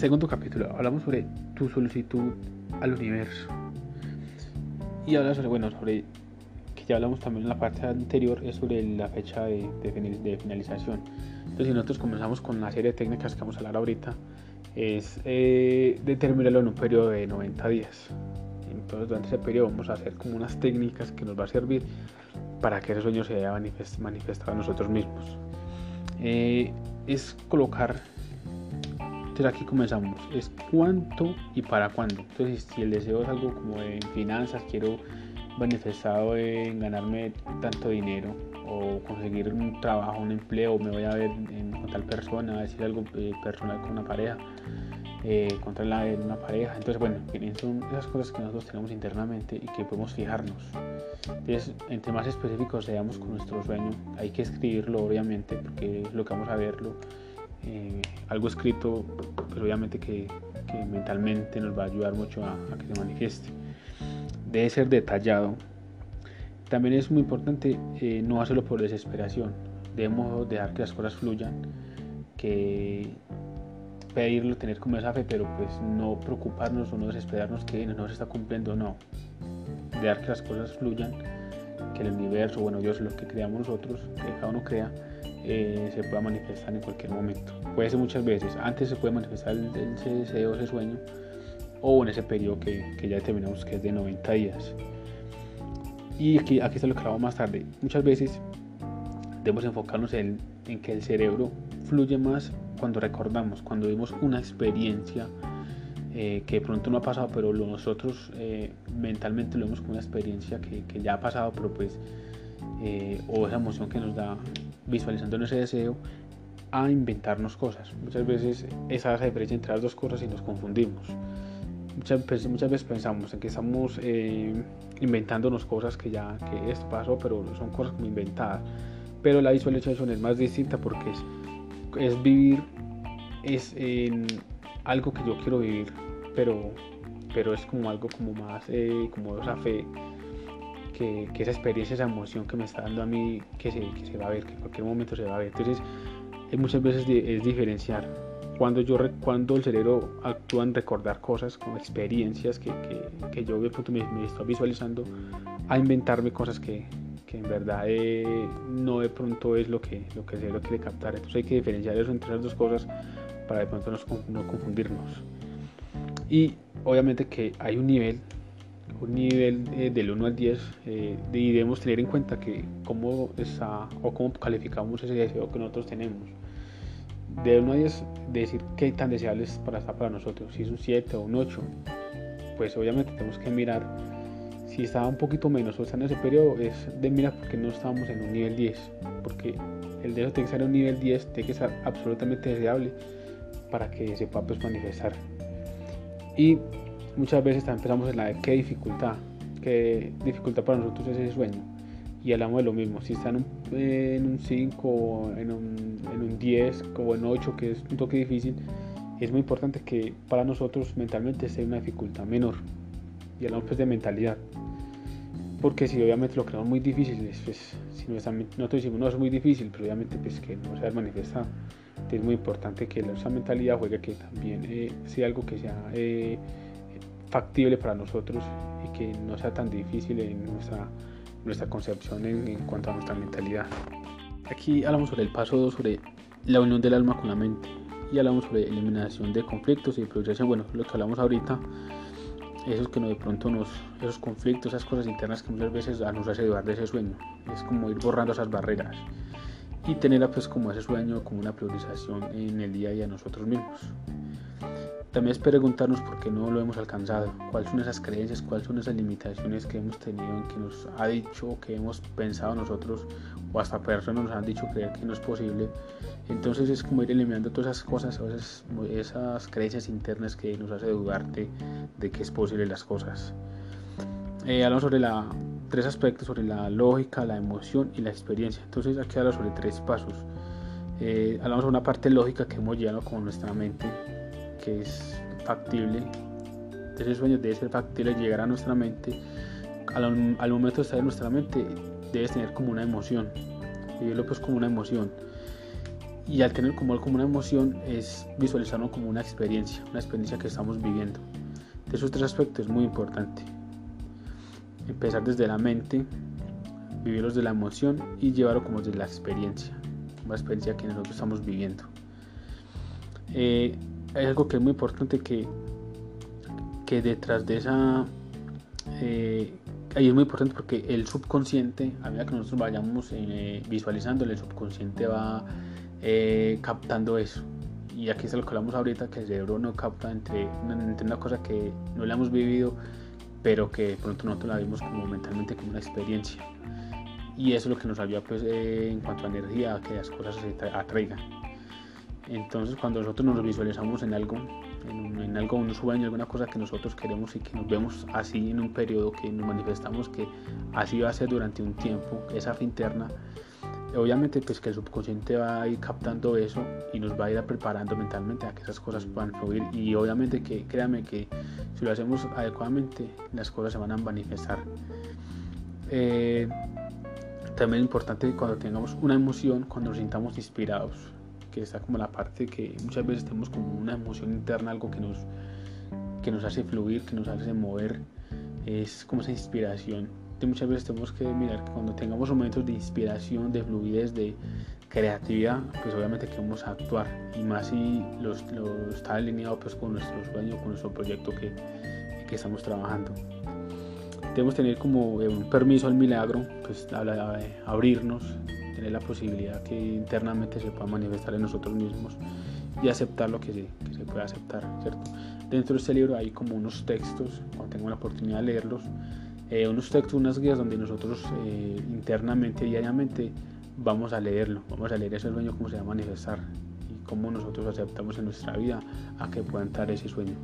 segundo capítulo hablamos sobre tu solicitud al universo. Y habla sobre, bueno, sobre que ya hablamos también en la parte anterior, es sobre la fecha de, de, finalización. Entonces, si nosotros comenzamos con la serie de técnicas que vamos a hablar ahorita, es eh, determinarlo en un periodo de 90 días. Entonces, durante ese periodo vamos a hacer como unas técnicas que nos va a servir para que ese sueño se haya manifestado a nosotros mismos. Eh, es colocar entonces aquí comenzamos es cuánto y para cuándo entonces si el deseo es algo como en finanzas quiero manifestado en ganarme tanto dinero o conseguir un trabajo un empleo me voy a ver en, con tal persona decir algo eh, personal con una pareja eh, contra de una pareja. Entonces, bueno, son esas cosas que nosotros tenemos internamente y que podemos fijarnos. Entonces, entre más específicos seamos con nuestro sueño, hay que escribirlo, obviamente, porque es lo que vamos a verlo. Eh, algo escrito, pero obviamente que, que, mentalmente nos va a ayudar mucho a, a, que se manifieste. Debe ser detallado. También es muy importante eh, no hacerlo por desesperación. Debemos dejar que las cosas fluyan, que pedirlo, tener como esa fe, pero pues no preocuparnos o no desesperarnos que no se está cumpliendo, no. Dejar que las cosas fluyan, que el universo, bueno, Dios, lo que creamos nosotros, que cada uno crea, eh, se pueda manifestar en cualquier momento. Puede ser muchas veces, antes se puede manifestar ese deseo, ese sueño, o en ese periodo que, que, ya determinamos que es de 90 días. Y aquí, aquí está lo que hablamos más tarde. Muchas veces debemos enfocarnos en, en que el cerebro fluye más cuando recordamos, cuando vimos una experiencia eh, que de pronto no ha pasado, pero nosotros eh, mentalmente lo vemos como una experiencia que, que ya ha pasado, pero pues, o esa emoción que nos da visualizando ese deseo, a inventarnos cosas. Muchas veces esa es la diferencia entre las dos cosas y nos confundimos. Muchas, veces, muchas veces pensamos en que estamos inventándonos cosas que ya, que esto pasó, pero son cosas como inventadas. Pero la visualización es más distinta porque es es vivir, es algo que yo quiero vivir, pero, pero es como algo como más, eh, como esa fe, que, que, esa experiencia, esa emoción que me está dando a mí, que se, que se va a ver, que en cualquier momento se va a ver. Entonces, es muchas veces es diferenciar cuando, yo, cuando el cerebro actúa en recordar cosas como experiencias que, que, yo me, me estoy visualizando, a inventarme cosas que en verdad eh, no de pronto es lo que, lo que el cerebro quiere captar. Entonces hay que diferenciar eso entre las dos cosas para de pronto no confundirnos. Y obviamente que hay un nivel, un nivel eh, del 1 al 10 eh, y debemos tener en cuenta que cómo está o cómo calificamos ese deseo que nosotros tenemos. De 1 a 10 decir qué tan deseable es para estar para nosotros, si es un 7 o un 8, pues obviamente tenemos que mirar si estaba un poquito menos o está en ese periodo, es de mira porque no estábamos en un nivel 10. Porque el deseo tiene que estar en un nivel 10, tiene que estar absolutamente deseable para que se pueda pues, manifestar. Y muchas veces también empezamos en la de qué dificultad, qué dificultad para nosotros es ese sueño. Y hablamos de lo mismo, si está en un, 5, en un, en un 10 o en 8, que es un toque difícil, es muy importante que para nosotros mentalmente sea una dificultad menor. Y hablamos pues de mentalidad porque si obviamente lo creamos muy difícil, pues, si nosotros decimos no es muy difícil, pero obviamente pues que no se ha manifestado. es muy importante que esa mentalidad juegue que también eh, sea algo que sea eh, factible para nosotros y que no sea tan difícil en nuestra, nuestra concepción en, cuanto a nuestra mentalidad. Aquí hablamos sobre el paso 2, sobre la unión del alma con la mente y hablamos sobre eliminación de conflictos y progresión, bueno, lo que hablamos ahorita esos que no de pronto nos, esos conflictos, esas cosas internas que muchas veces nos hace dudar de ese sueño. Es como ir borrando esas barreras y tener pues como ese sueño como una priorización en el día a día nosotros mismos. También es preguntarnos por qué no lo hemos alcanzado, cuáles son esas creencias, cuáles son esas limitaciones que hemos tenido, en que nos ha dicho, que hemos pensado nosotros, o hasta personas nos han dicho creer que no es posible. Entonces es como ir eliminando todas esas cosas, esas, esas creencias internas que nos hace dudarte de que es posible las cosas. Eh, hablamos sobre la, tres aspectos, sobre la lógica, la emoción y la experiencia. Entonces aquí hablamos sobre tres pasos. Eh, hablamos sobre una parte lógica que hemos llegado con nuestra mente, que es factible, ese sueño debe ser factible llegar a nuestra mente, al, momento de estar en nuestra mente debes tener como una emoción, vivirlo pues como una emoción. y al tener como, como una emoción es visualizarlo como una experiencia, una experiencia que estamos viviendo. De esos tres aspectos es muy importante. Empezar desde la mente, vivirlos de la emoción y llevarlo como desde la experiencia, una experiencia que nosotros estamos viviendo. Eh, hay algo que es muy importante que, que detrás de esa... Eh, ahí es muy importante porque el subconsciente, a medida que nosotros vayamos eh, visualizando, el subconsciente va eh, captando eso. Y aquí es lo que hablamos ahorita, que el cerebro no capta entre, entre una cosa que no la hemos vivido, pero que pronto nosotros la vimos como mentalmente como una experiencia. Y eso es lo que nos ayuda pues, eh, en cuanto a energía, a que las cosas se atraigan. Entonces cuando nosotros nos visualizamos en algo, en, en, algo, un sueño, alguna cosa que nosotros queremos y que nos vemos así en un periodo, que nos manifestamos que así va a ser durante un tiempo, esa fe interna, obviamente pues que el subconsciente va a ir captando eso y nos va a ir preparando mentalmente a que esas cosas puedan fluir. Y obviamente que créame que si lo hacemos adecuadamente las cosas se van a manifestar. Eh, también es importante cuando tengamos una emoción cuando nos sintamos inspirados que está como la parte que muchas veces tenemos como una emoción interna algo que nos que nos hace fluir que nos hace mover es como esa inspiración muchas veces tenemos que mirar que cuando tengamos momentos de inspiración, de fluidez, de creatividad, pues obviamente queremos actuar y más si los, está alineado pues con nuestro sueño, con nuestro proyecto que, que estamos trabajando. Debemos tener como un permiso al milagro, pues abrirnos, tener la posibilidad que internamente se pueda manifestar en nosotros mismos y aceptar lo que se, que se puede aceptar. Dentro de este libro hay como unos textos, cuando tengo la oportunidad de leerlos, eh, unos textos, unas guías donde nosotros eh, internamente, diariamente, vamos a leerlo, vamos a leer ese sueño, cómo se va a manifestar y cómo nosotros aceptamos en nuestra vida a que pueda entrar ese sueño.